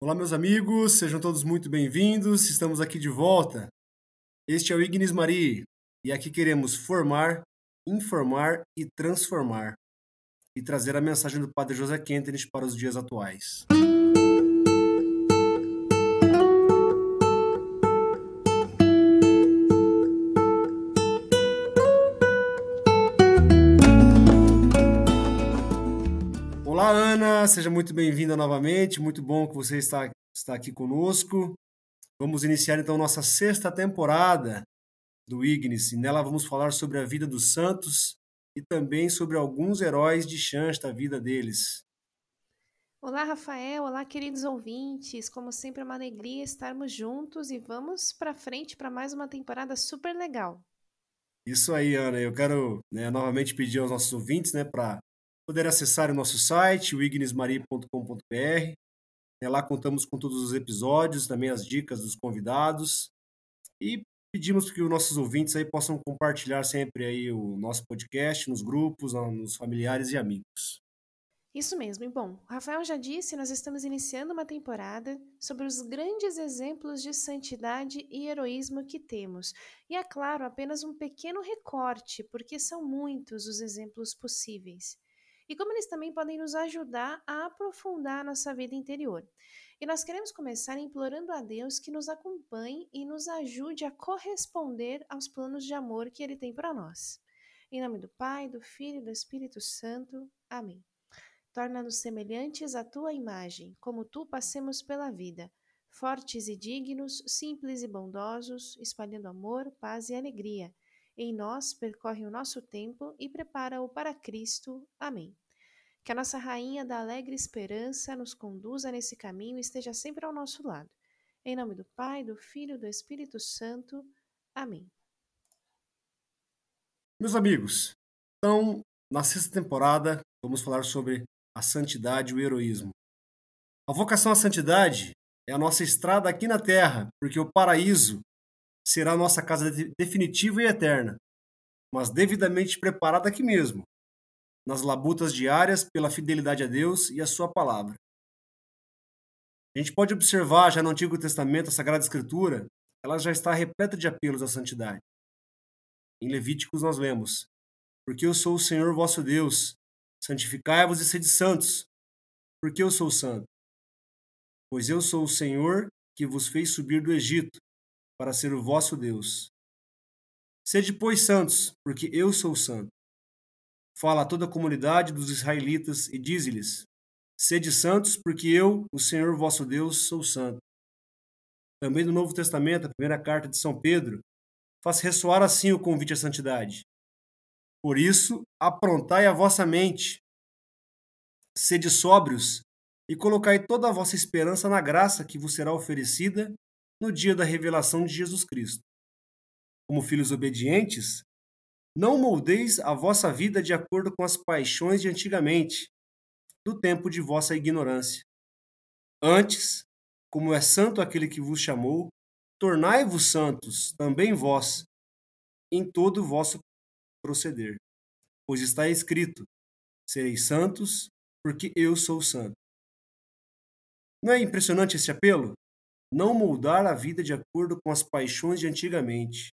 Olá, meus amigos, sejam todos muito bem-vindos. Estamos aqui de volta. Este é o Ignis Mari e aqui queremos formar, informar e transformar e trazer a mensagem do Padre José Kentenich para os dias atuais. Olá, Ana, seja muito bem-vinda novamente. Muito bom que você está, está aqui conosco. Vamos iniciar então nossa sexta temporada do Ignis e nela vamos falar sobre a vida dos santos e também sobre alguns heróis de chance da vida deles. Olá, Rafael. Olá, queridos ouvintes. Como sempre, é uma alegria estarmos juntos e vamos para frente para mais uma temporada super legal. Isso aí, Ana. Eu quero né, novamente pedir aos nossos ouvintes né, para poder acessar o nosso site, o. É, lá contamos com todos os episódios, também as dicas dos convidados. E pedimos que os nossos ouvintes aí possam compartilhar sempre aí o nosso podcast nos grupos, nos familiares e amigos. Isso mesmo. E bom, o Rafael já disse, nós estamos iniciando uma temporada sobre os grandes exemplos de santidade e heroísmo que temos. E é claro, apenas um pequeno recorte, porque são muitos os exemplos possíveis e como eles também podem nos ajudar a aprofundar a nossa vida interior. E nós queremos começar implorando a Deus que nos acompanhe e nos ajude a corresponder aos planos de amor que Ele tem para nós. Em nome do Pai, do Filho e do Espírito Santo. Amém. Torna-nos semelhantes à tua imagem, como tu passemos pela vida, fortes e dignos, simples e bondosos, espalhando amor, paz e alegria em nós percorre o nosso tempo e prepara-o para Cristo. Amém. Que a nossa Rainha da Alegre Esperança nos conduza nesse caminho e esteja sempre ao nosso lado. Em nome do Pai, do Filho e do Espírito Santo. Amém. Meus amigos, então, na sexta temporada, vamos falar sobre a santidade e o heroísmo. A vocação à santidade é a nossa estrada aqui na terra, porque o paraíso será nossa casa definitiva e eterna, mas devidamente preparada aqui mesmo, nas labutas diárias pela fidelidade a Deus e a Sua palavra. A gente pode observar já no Antigo Testamento, a Sagrada Escritura, ela já está repleta de apelos à santidade. Em Levíticos nós lemos: Porque eu sou o Senhor vosso Deus, santificai-vos e sede santos, porque eu sou santo. Pois eu sou o Senhor que vos fez subir do Egito, para ser o vosso Deus. Sede, pois, santos, porque eu sou santo. Fala a toda a comunidade dos israelitas e dize-lhes: Sede santos, porque eu, o Senhor vosso Deus, sou santo. Também no Novo Testamento, a primeira carta de São Pedro, faz ressoar assim o convite à santidade. Por isso, aprontai a vossa mente, sede sóbrios e colocai toda a vossa esperança na graça que vos será oferecida no dia da revelação de Jesus Cristo. Como filhos obedientes, não moldeis a vossa vida de acordo com as paixões de antigamente, do tempo de vossa ignorância. Antes, como é santo aquele que vos chamou, tornai-vos santos também vós, em todo o vosso proceder. Pois está escrito: sereis santos, porque eu sou santo. Não é impressionante esse apelo? Não moldar a vida de acordo com as paixões de antigamente.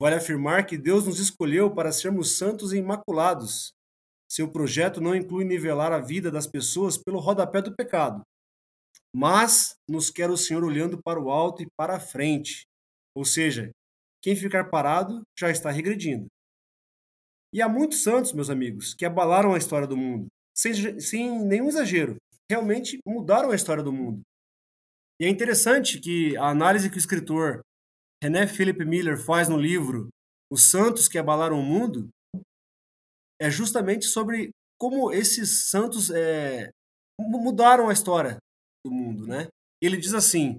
Vale afirmar que Deus nos escolheu para sermos santos e imaculados. Seu projeto não inclui nivelar a vida das pessoas pelo rodapé do pecado, mas nos quer o Senhor olhando para o alto e para a frente. Ou seja, quem ficar parado já está regredindo. E há muitos santos, meus amigos, que abalaram a história do mundo, sem, sem nenhum exagero. Realmente mudaram a história do mundo. E é interessante que a análise que o escritor René Philip Miller faz no livro Os Santos que Abalaram o Mundo é justamente sobre como esses santos é, mudaram a história do mundo, né? Ele diz assim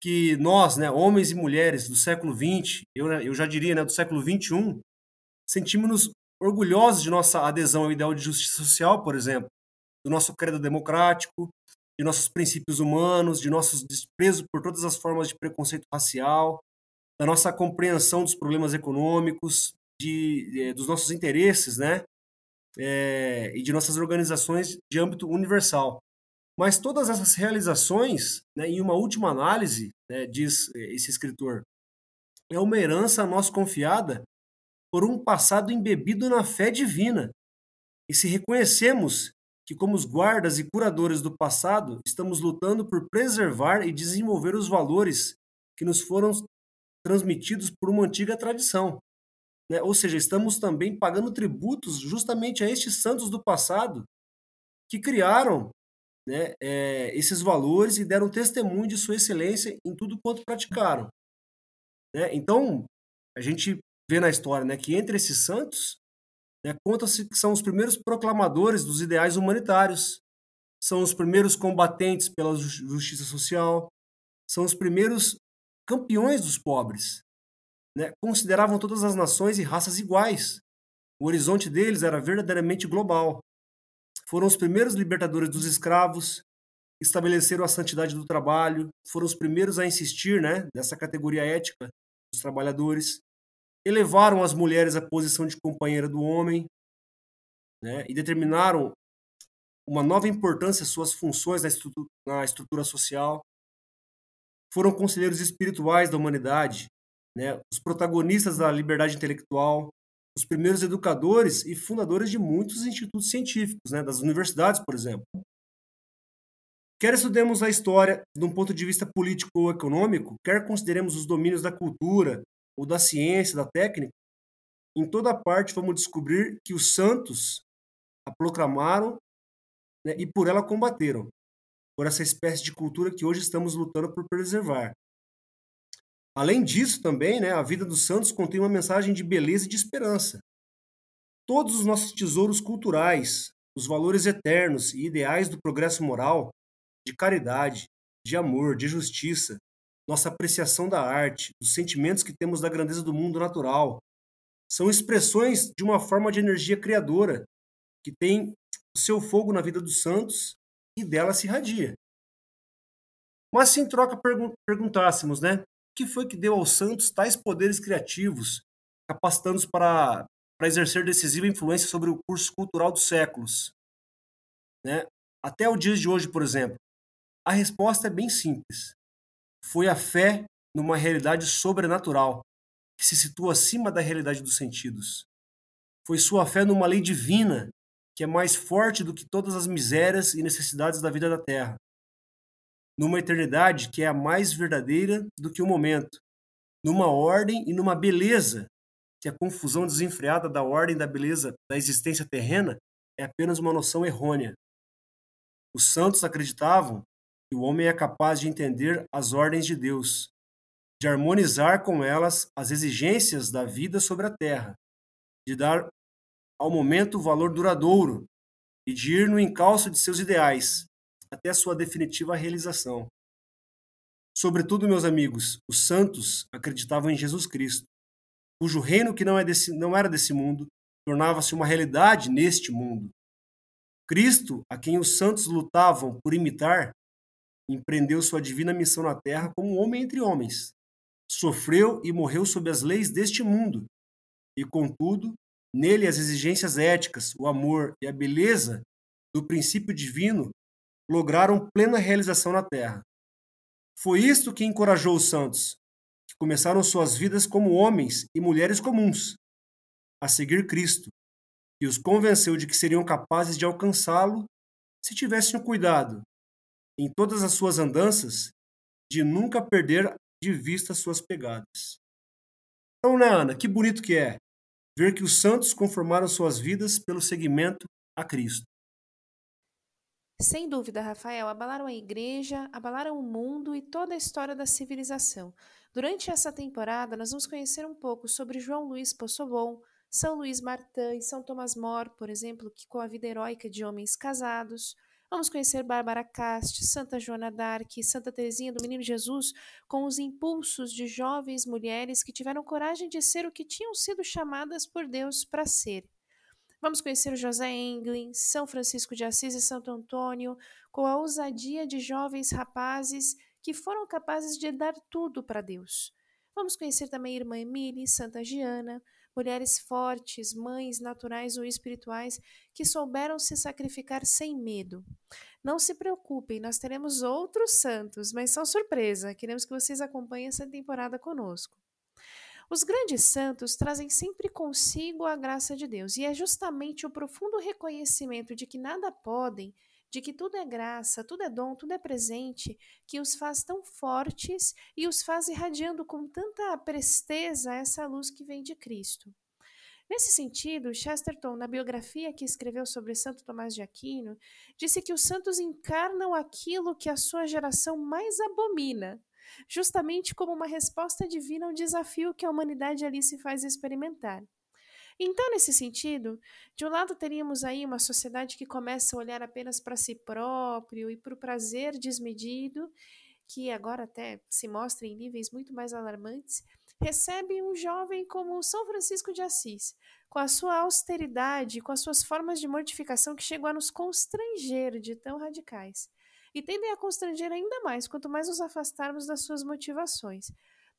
que nós, né, homens e mulheres do século XX, eu, eu já diria, né, do século XXI, sentimos-nos orgulhosos de nossa adesão ao ideal de justiça social, por exemplo, do nosso credo democrático, de nossos princípios humanos, de nossos desprezo por todas as formas de preconceito racial, da nossa compreensão dos problemas econômicos, de, de dos nossos interesses, né? É, e de nossas organizações de âmbito universal. Mas todas essas realizações, né, em uma última análise, né, diz esse escritor, é uma herança a nós confiada por um passado embebido na fé divina. E se reconhecemos que, como os guardas e curadores do passado, estamos lutando por preservar e desenvolver os valores que nos foram transmitidos por uma antiga tradição. Né? Ou seja, estamos também pagando tributos justamente a estes santos do passado que criaram né, é, esses valores e deram testemunho de sua excelência em tudo quanto praticaram. Né? Então, a gente vê na história né, que entre esses santos, né, conta-se que são os primeiros proclamadores dos ideais humanitários, são os primeiros combatentes pela justiça social, são os primeiros campeões dos pobres. Né? Consideravam todas as nações e raças iguais. O horizonte deles era verdadeiramente global. Foram os primeiros libertadores dos escravos, estabeleceram a santidade do trabalho, foram os primeiros a insistir né, nessa categoria ética dos trabalhadores, elevaram as mulheres à posição de companheira do homem né, e determinaram uma nova importância às suas funções na estrutura, na estrutura social. Foram conselheiros espirituais da humanidade, né, os protagonistas da liberdade intelectual, os primeiros educadores e fundadores de muitos institutos científicos, né, das universidades, por exemplo. Quer estudemos a história de um ponto de vista político ou econômico, quer consideremos os domínios da cultura ou da ciência, da técnica, em toda parte vamos descobrir que os santos a proclamaram né, e por ela combateram, por essa espécie de cultura que hoje estamos lutando por preservar. Além disso, também, né, a vida dos santos contém uma mensagem de beleza e de esperança. Todos os nossos tesouros culturais, os valores eternos e ideais do progresso moral, de caridade, de amor, de justiça, nossa apreciação da arte, dos sentimentos que temos da grandeza do mundo natural, são expressões de uma forma de energia criadora que tem o seu fogo na vida dos santos e dela se irradia. Mas se em troca pergun perguntássemos, né, que foi que deu aos santos tais poderes criativos, capacitando-os para, para exercer decisiva influência sobre o curso cultural dos séculos. Né? Até o dia de hoje, por exemplo, a resposta é bem simples. Foi a fé numa realidade sobrenatural, que se situa acima da realidade dos sentidos. Foi sua fé numa lei divina, que é mais forte do que todas as misérias e necessidades da vida da terra numa eternidade que é a mais verdadeira do que o momento, numa ordem e numa beleza que a confusão desenfreada da ordem da beleza da existência terrena é apenas uma noção errônea. Os santos acreditavam que o homem é capaz de entender as ordens de Deus, de harmonizar com elas as exigências da vida sobre a terra, de dar ao momento valor duradouro e de ir no encalço de seus ideais, até sua definitiva realização. Sobretudo, meus amigos, os santos acreditavam em Jesus Cristo, cujo reino que não, é desse, não era desse mundo tornava-se uma realidade neste mundo. Cristo, a quem os santos lutavam por imitar, empreendeu sua divina missão na terra como um homem entre homens. Sofreu e morreu sob as leis deste mundo, e, contudo, nele as exigências éticas, o amor e a beleza do princípio divino lograram plena realização na terra. Foi isto que encorajou os santos, que começaram suas vidas como homens e mulheres comuns, a seguir Cristo, e os convenceu de que seriam capazes de alcançá-lo se tivessem o cuidado, em todas as suas andanças, de nunca perder de vista suas pegadas. Então, né, Ana, que bonito que é ver que os santos conformaram suas vidas pelo seguimento a Cristo. Sem dúvida, Rafael, abalaram a igreja, abalaram o mundo e toda a história da civilização. Durante essa temporada, nós vamos conhecer um pouco sobre João Luiz Possobon, São Luís Martin e São Tomás More, por exemplo, que com a vida heróica de homens casados. Vamos conhecer Bárbara Cast, Santa Joana d'Arc Santa Teresinha do Menino Jesus, com os impulsos de jovens mulheres que tiveram coragem de ser o que tinham sido chamadas por Deus para ser. Vamos conhecer José Englin, São Francisco de Assis e Santo Antônio, com a ousadia de jovens rapazes que foram capazes de dar tudo para Deus. Vamos conhecer também Irmã Emília, Santa Giana, mulheres fortes, mães naturais ou espirituais que souberam se sacrificar sem medo. Não se preocupem, nós teremos outros santos, mas são surpresa. Queremos que vocês acompanhem essa temporada conosco. Os grandes santos trazem sempre consigo a graça de Deus, e é justamente o profundo reconhecimento de que nada podem, de que tudo é graça, tudo é dom, tudo é presente, que os faz tão fortes e os faz irradiando com tanta presteza essa luz que vem de Cristo. Nesse sentido, Chesterton, na biografia que escreveu sobre Santo Tomás de Aquino, disse que os santos encarnam aquilo que a sua geração mais abomina, justamente como uma resposta divina ao desafio que a humanidade ali se faz experimentar. Então, nesse sentido, de um lado teríamos aí uma sociedade que começa a olhar apenas para si próprio e para o prazer desmedido, que agora até se mostra em níveis muito mais alarmantes, recebe um jovem como São Francisco de Assis, com a sua austeridade, com as suas formas de mortificação que chegam a nos constranger de tão radicais. E tendem a constranger ainda mais quanto mais nos afastarmos das suas motivações.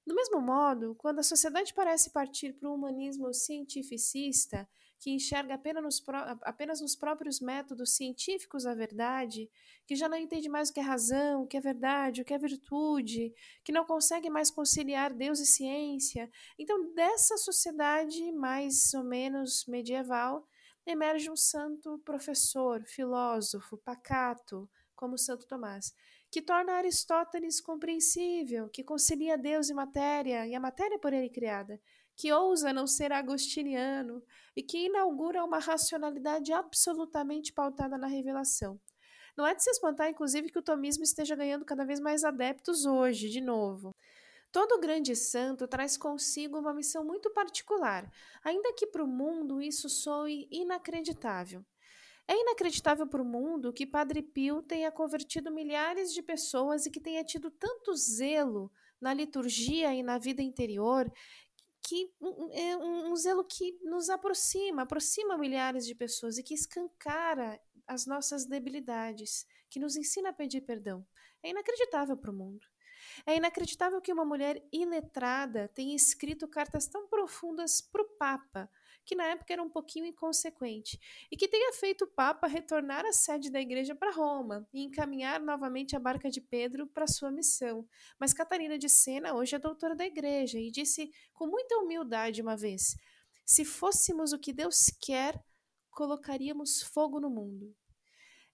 Do mesmo modo, quando a sociedade parece partir para um humanismo cientificista, que enxerga apenas nos, apenas nos próprios métodos científicos a verdade, que já não entende mais o que é razão, o que é verdade, o que é virtude, que não consegue mais conciliar Deus e ciência. Então, dessa sociedade mais ou menos medieval, emerge um santo professor, filósofo, pacato, como Santo Tomás, que torna Aristóteles compreensível, que concilia Deus e matéria, e a matéria por ele criada, que ousa não ser agostiniano e que inaugura uma racionalidade absolutamente pautada na revelação. Não é de se espantar, inclusive, que o tomismo esteja ganhando cada vez mais adeptos hoje, de novo. Todo grande santo traz consigo uma missão muito particular, ainda que para o mundo isso soe inacreditável. É inacreditável para o mundo que Padre Pio tenha convertido milhares de pessoas e que tenha tido tanto zelo na liturgia e na vida interior que é um, um, zelo que nos aproxima, aproxima milhares de pessoas e que escancara as nossas debilidades, que nos ensina a pedir perdão. É inacreditável para o mundo. É inacreditável que uma mulher iletrada tenha escrito cartas tão profundas para o Papa, que na época era um pouquinho inconsequente, e que tenha feito o Papa retornar a sede da igreja para Roma e encaminhar novamente a barca de Pedro para sua missão. Mas Catarina de Sena hoje é doutora da igreja e disse com muita humildade uma vez: se fôssemos o que Deus quer, colocaríamos fogo no mundo.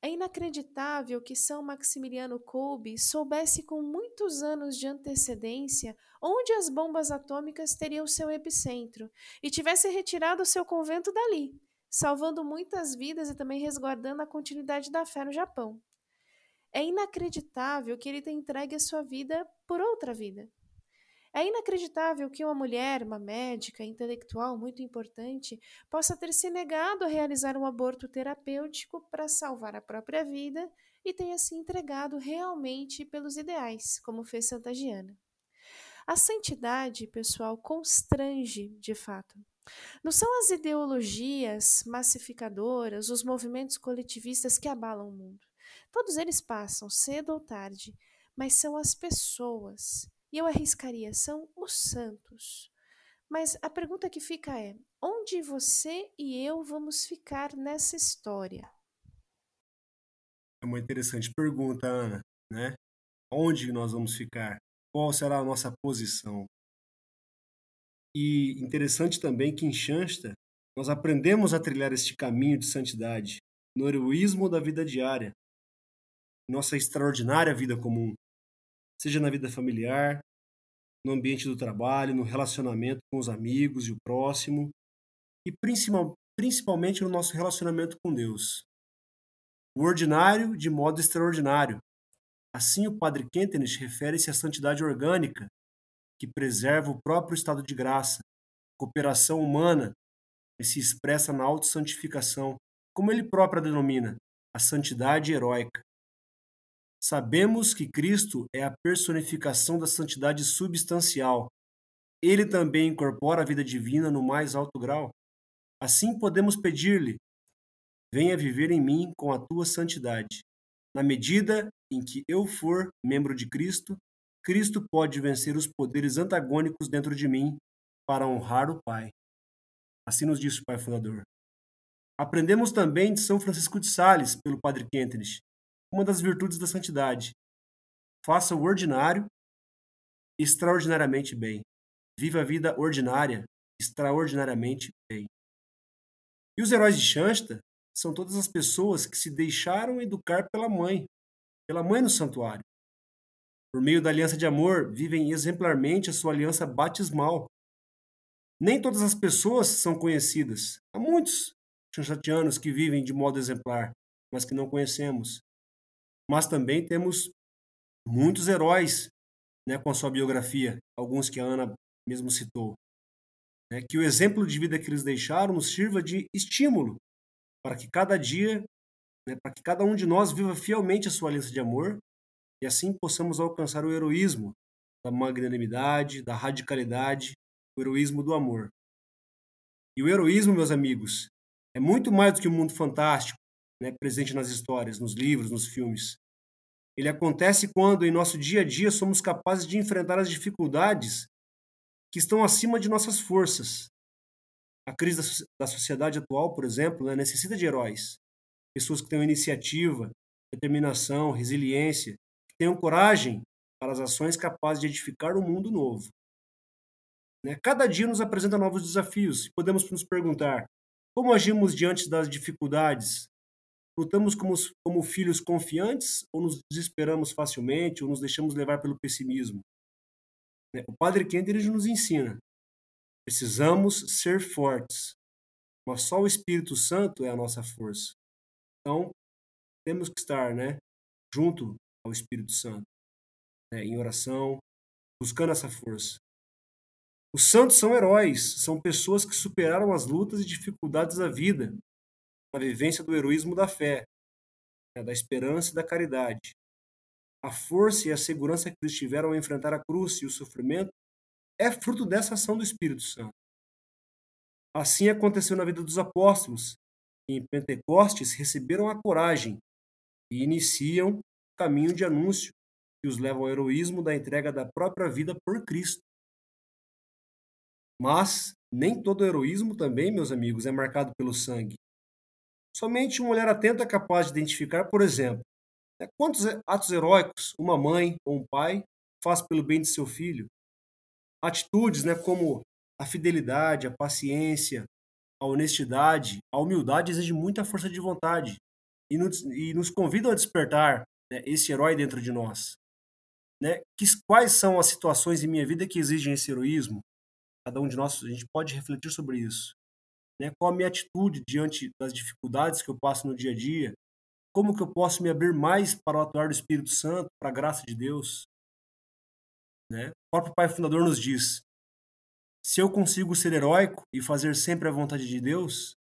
É inacreditável que São Maximiliano Kolbe soubesse com muitos anos de antecedência onde as bombas atômicas teriam seu epicentro e tivesse retirado seu convento dali, salvando muitas vidas e também resguardando a continuidade da fé no Japão. É inacreditável que ele tenha entregue a sua vida por outra vida. É inacreditável que uma mulher, uma médica, intelectual muito importante, possa ter se negado a realizar um aborto terapêutico para salvar a própria vida e tenha se entregado realmente pelos ideais, como fez Santa Giana. A santidade, pessoal, constrange de fato. Não são as ideologias massificadoras, os movimentos coletivistas que abalam o mundo. Todos eles passam, cedo ou tarde, mas são as pessoas e eu arriscaria, são os santos. Mas a pergunta que fica é: onde você e eu vamos ficar nessa história? É uma interessante pergunta, Ana, né? Onde nós vamos ficar? Qual será a nossa posição? E interessante também que em Shansta nós aprendemos a trilhar este caminho de santidade no heroísmo da vida diária, nossa extraordinária vida comum seja na vida familiar, no ambiente do trabalho, no relacionamento com os amigos e o próximo, e principalmente no nosso relacionamento com Deus. O ordinário de modo extraordinário. Assim, o Padre Kentenich refere-se à santidade orgânica, que preserva o próprio estado de graça, cooperação humana, e se expressa na autossantificação, como ele próprio a denomina, a santidade heróica. Sabemos que Cristo é a personificação da santidade substancial. Ele também incorpora a vida divina no mais alto grau. Assim podemos pedir-lhe: venha viver em mim com a tua santidade. Na medida em que eu for membro de Cristo, Cristo pode vencer os poderes antagônicos dentro de mim para honrar o Pai. Assim nos disse o pai fundador. Aprendemos também de São Francisco de Sales, pelo padre Kentenich, uma das virtudes da santidade. Faça o ordinário extraordinariamente bem. Viva a vida ordinária extraordinariamente bem. E os heróis de Shansta são todas as pessoas que se deixaram educar pela mãe, pela mãe no santuário. Por meio da aliança de amor, vivem exemplarmente a sua aliança batismal. Nem todas as pessoas são conhecidas. Há muitos chanchatianos que vivem de modo exemplar, mas que não conhecemos. Mas também temos muitos heróis né, com a sua biografia, alguns que a Ana mesmo citou. Né, que o exemplo de vida que eles deixaram nos sirva de estímulo para que cada dia, né, para que cada um de nós viva fielmente a sua aliança de amor e assim possamos alcançar o heroísmo da magnanimidade, da radicalidade, o heroísmo do amor. E o heroísmo, meus amigos, é muito mais do que um mundo fantástico, né, presente nas histórias, nos livros, nos filmes. Ele acontece quando, em nosso dia a dia, somos capazes de enfrentar as dificuldades que estão acima de nossas forças. A crise da sociedade atual, por exemplo, né, necessita de heróis. Pessoas que tenham iniciativa, determinação, resiliência, que tenham coragem para as ações capazes de edificar um mundo novo. Né? Cada dia nos apresenta novos desafios e podemos nos perguntar como agimos diante das dificuldades? Lutamos como, como filhos confiantes ou nos desesperamos facilmente ou nos deixamos levar pelo pessimismo? Né, o Padre Kendrick nos ensina. Precisamos ser fortes, mas só o Espírito Santo é a nossa força. Então, temos que estar né, junto ao Espírito Santo, né, em oração, buscando essa força. Os santos são heróis, são pessoas que superaram as lutas e dificuldades da vida, na vivência do heroísmo da fé, né, da esperança e da caridade. A força e a segurança que eles tiveram ao enfrentar a cruz e o sofrimento é fruto dessa ação do Espírito Santo. Assim aconteceu na vida dos apóstolos, que em Pentecostes receberam a coragem e iniciam o caminho de anúncio que os leva ao heroísmo da entrega da própria vida por Cristo. Mas nem todo heroísmo também, meus amigos, é marcado pelo sangue. Somente um olhar atento é capaz de identificar, por exemplo, né, quantos atos heróicos uma mãe ou um pai faz pelo bem de seu filho. Atitudes né, como a fidelidade, a paciência, a honestidade, a humildade exigem muita força de vontade e nos, e nos convidam a despertar né, esse herói dentro de nós. Né? Quais são as situações em minha vida que exigem esse heroísmo? Cada um de nós, a gente pode refletir sobre isso. Né? Qual a minha atitude diante das dificuldades que eu passo no dia a dia? Como que eu posso me abrir mais para o atuar do Espírito Santo, para a graça de Deus? Né? O próprio Pai Fundador nos diz: se eu consigo ser heróico e fazer sempre a vontade de Deus,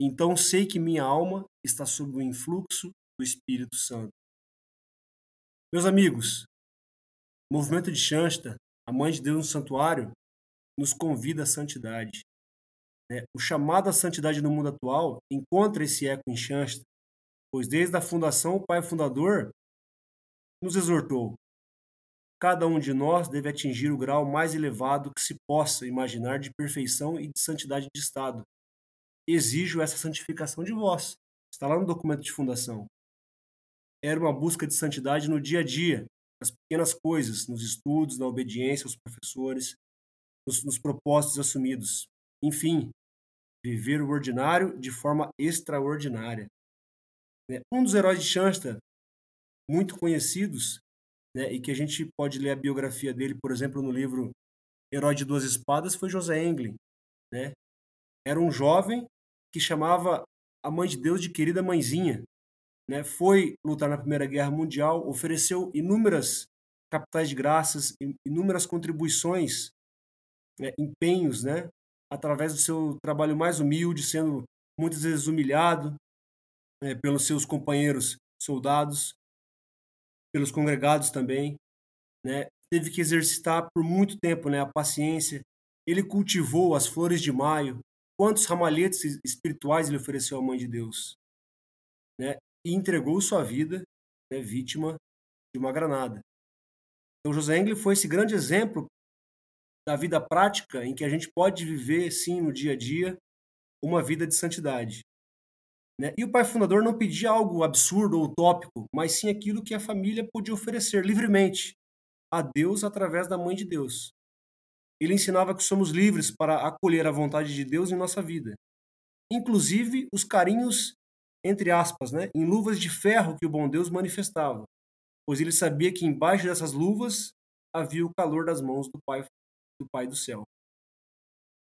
então sei que minha alma está sob o influxo do Espírito Santo. Meus amigos, o movimento de Shansta, a Mãe de Deus no Santuário, nos convida à santidade. Né? O chamado à santidade no mundo atual encontra esse eco em Shansta, pois desde a fundação o pai fundador nos exortou. Cada um de nós deve atingir o grau mais elevado que se possa imaginar de perfeição e de santidade de estado. Exijo essa santificação de vós. Está lá no documento de fundação. Era uma busca de santidade no dia a dia, nas pequenas coisas, nos estudos, na obediência aos professores, nos, nos propósitos assumidos. Enfim, viver o ordinário de forma extraordinária. Né? Um dos heróis de Shansta, muito conhecidos, né, e que a gente pode ler a biografia dele, por exemplo, no livro Herói de Duas Espadas, foi José Englin. Né? Era um jovem que chamava a Mãe de Deus de querida mãezinha. Né? Foi lutar na Primeira Guerra Mundial, ofereceu inúmeras capitais de graças, inúmeras contribuições, né, empenhos, né, através do seu trabalho mais humilde, sendo muitas vezes humilhado é, pelos seus companheiros soldados, pelos congregados também, né? Teve que exercitar por muito tempo, né, a paciência. Ele cultivou as flores de maio. Quantos ramalhetes espirituais ele ofereceu à Mãe de Deus, né? E entregou sua vida, né, vítima de uma granada. Então José Engle foi esse grande exemplo da vida prática em que a gente pode viver, sim, no dia a dia, uma vida de santidade. Né? E o pai fundador não pedia algo absurdo ou utópico, mas sim aquilo que a família podia oferecer livremente a Deus através da mãe de Deus. Ele ensinava que somos livres para acolher a vontade de Deus em nossa vida, inclusive os carinhos, entre aspas, né, em luvas de ferro que o bom Deus manifestava, pois ele sabia que embaixo dessas luvas havia o calor das mãos do Pai do Pai do céu.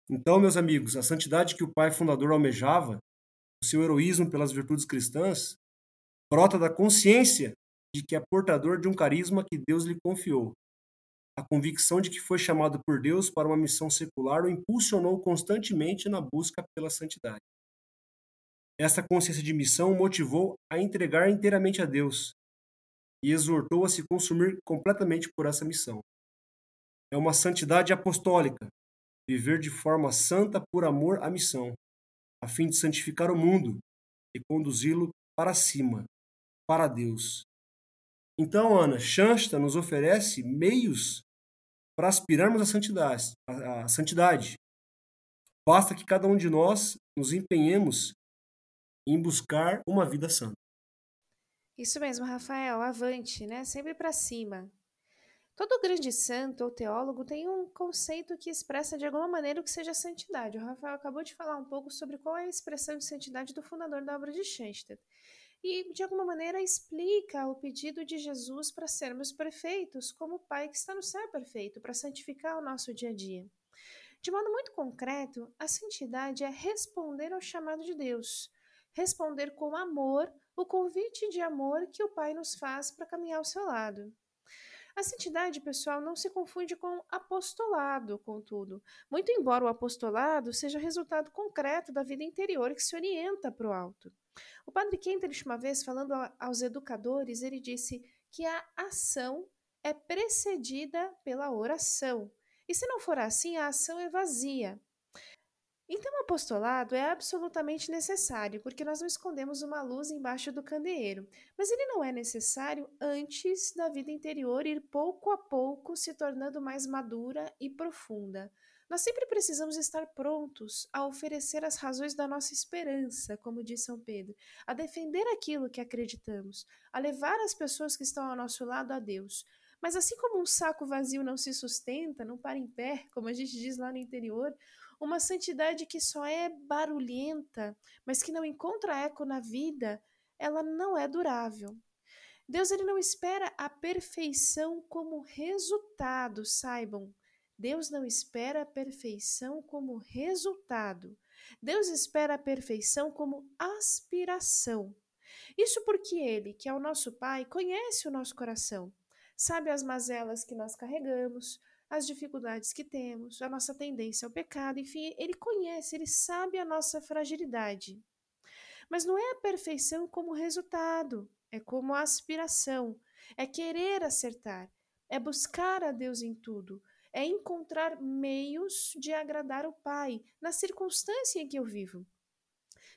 Então, meus amigos, a santidade que o pai fundador almejava, o seu heroísmo pelas virtudes cristãs, brota da consciência de que é portador de um carisma que Deus lhe confiou. A convicção de que foi chamado por Deus para uma missão secular o impulsionou constantemente na busca pela santidade. Essa consciência de missão o motivou a entregar inteiramente a Deus e exortou a se consumir completamente por essa missão. É uma santidade apostólica, viver de forma santa por amor à missão, a fim de santificar o mundo e conduzi-lo para cima, para Deus. Então, Ana, Shansta nos oferece meios para aspirarmos à santidade, à santidade. Basta que cada um de nós nos empenhemos em buscar uma vida santa. Isso mesmo, Rafael, avante, né? Sempre para cima. Todo grande santo ou teólogo tem um conceito que expressa de alguma maneira o que seja santidade. O Rafael acabou de falar um pouco sobre qual é a expressão de santidade do fundador da obra de Schoenstatt. E, de alguma maneira, explica o pedido de Jesus para sermos perfeitos, como o Pai que está no céu é perfeito, para santificar o nosso dia a dia. De modo muito concreto, a santidade é responder ao chamado de Deus, responder com amor o convite de amor que o Pai nos faz para caminhar ao seu lado. A santidade, pessoal, não se confunde com apostolado, contudo, muito embora o apostolado seja resultado concreto da vida interior que se orienta para o alto. O padre Kenterich, uma vez, falando aos educadores, ele disse que a ação é precedida pela oração. E se não for assim, a ação é vazia. Então, o apostolado é absolutamente necessário, porque nós não escondemos uma luz embaixo do candeeiro, mas ele não é necessário antes da vida interior ir pouco a pouco se tornando mais madura e profunda. Nós sempre precisamos estar prontos a oferecer as razões da nossa esperança, como diz São Pedro, a defender aquilo que acreditamos, a levar as pessoas que estão ao nosso lado a Deus. Mas assim como um saco vazio não se sustenta, não para em pé, como a gente diz lá no interior, uma santidade que só é barulhenta, mas que não encontra eco na vida, ela não é durável. Deus ele não espera a perfeição como resultado, saibam. Deus não espera a perfeição como resultado. Deus espera a perfeição como aspiração. Isso porque Ele, que é o nosso Pai, conhece o nosso coração, sabe as mazelas que nós carregamos, as dificuldades que temos, a nossa tendência ao pecado, enfim, ele conhece, ele sabe a nossa fragilidade. Mas não é a perfeição como resultado, é como a aspiração, é querer acertar, é buscar a Deus em tudo, é encontrar meios de agradar o Pai na circunstância em que eu vivo.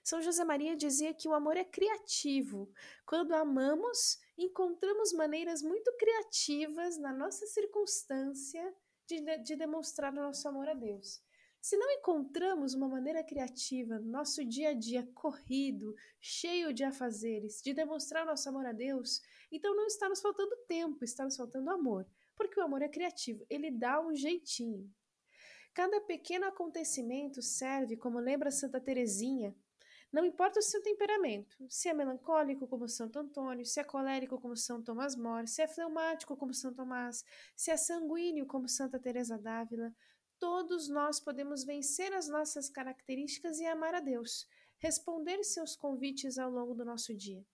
São José Maria dizia que o amor é criativo. Quando amamos, encontramos maneiras muito criativas na nossa circunstância de, de demonstrar o nosso amor a Deus. Se não encontramos uma maneira criativa no nosso dia a dia corrido, cheio de afazeres, de demonstrar nosso amor a Deus, então não está nos faltando tempo, está nos faltando amor, porque o amor é criativo, ele dá um jeitinho. Cada pequeno acontecimento serve, como lembra Santa Teresinha, não importa o seu temperamento, se é melancólico como Santo Antônio, se é colérico como São Tomás More, se é fleumático como São Tomás, se é sanguíneo como Santa Teresa d'Ávila, todos nós podemos vencer as nossas características e amar a Deus, responder seus convites ao longo do nosso dia.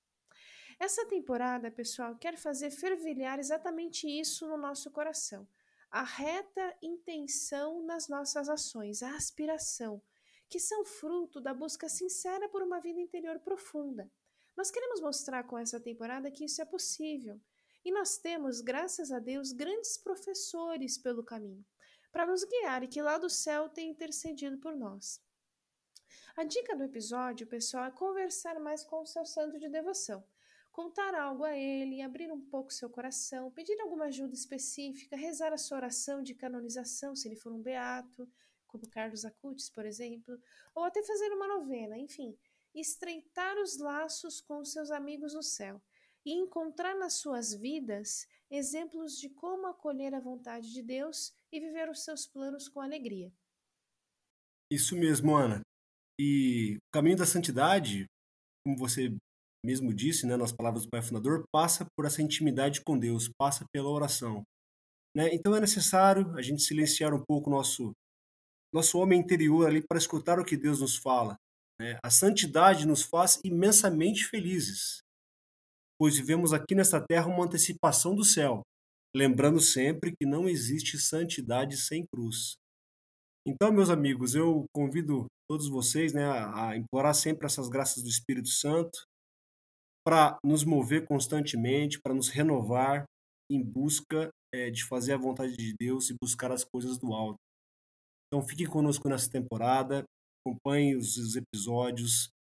Essa temporada, pessoal, quer fazer fervilhar exatamente isso no nosso coração. A reta intenção nas nossas ações, a aspiração, que são fruto da busca sincera por uma vida interior profunda. Nós queremos mostrar com essa temporada que isso é possível. E nós temos, graças a Deus, grandes professores pelo caminho, para nos guiar e que lá do céu tem intercedido por nós. A dica do episódio, pessoal, é conversar mais com o seu santo de devoção. contar algo a ele, abrir um pouco seu coração, pedir alguma ajuda específica, rezar a sua oração de canonização, se ele for um beato, como Carlos Acutis, por exemplo, ou até fazer uma novena, enfim, estreitar os laços com seus amigos no céu e encontrar nas suas vidas exemplos de como acolher a vontade de Deus e viver os seus planos com alegria. Isso mesmo, Ana. E o caminho da santidade, como você mesmo disse, né, nas palavras do Pai Fundador, passa por essa intimidade com Deus, passa pela oração. Né? Então é necessário a gente silenciar um pouco o nosso, nosso homem interior ali para escutar o que Deus nos fala. Né? A santidade nos faz imensamente felizes, pois vivemos aqui nesta terra uma antecipação do céu, lembrando sempre que não existe santidade sem cruz. Então, meus amigos, eu convido todos vocês né, a implorar sempre essas graças do Espírito Santo para nos mover constantemente, para nos renovar em busca é, de fazer a vontade de Deus e buscar as coisas do alto. Então, fiquem conosco nessa temporada, acompanhem os, os episódios,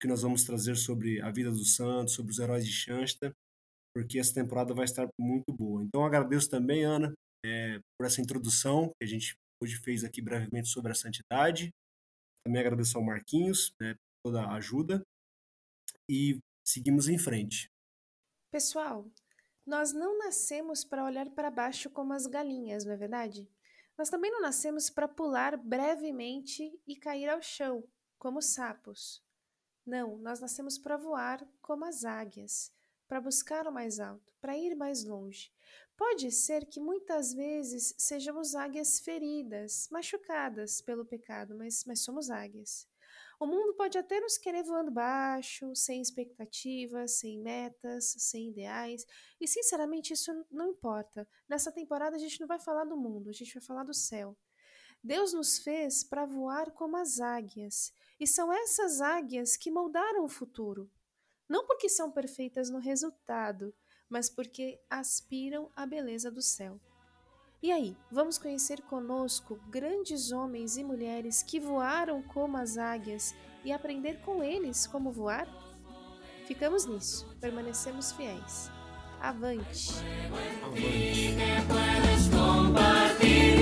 que nós vamos trazer sobre a vida dos santos, sobre os heróis de Shansta, porque essa temporada vai estar muito boa. Então agradeço também, Ana, é, por essa introdução que a gente hoje fez aqui brevemente sobre a santidade. Também agradeço ao Marquinhos né, toda a ajuda. E seguimos em frente. Pessoal, nós não nascemos para olhar para baixo como as galinhas, não é verdade? Nós também não nascemos para pular brevemente e cair ao chão, como sapos. Não, nós nascemos para voar como as águias, para buscar o mais alto, para ir mais longe. Pode ser que muitas vezes sejamos águias feridas, machucadas pelo pecado, mas, mas somos águias. O mundo pode até nos querer voando baixo, sem expectativas, sem metas, sem ideais, e sinceramente isso não importa. Nessa temporada a gente não vai falar do mundo, a gente vai falar do céu. Deus nos fez para voar como as águias, e são essas águias que moldaram o futuro. Não porque são perfeitas no resultado, mas porque aspiram à beleza do céu. E aí, vamos conhecer conosco grandes homens e mulheres que voaram como as águias e aprender com eles como voar? Ficamos nisso, permanecemos fiéis. Avante! Avante.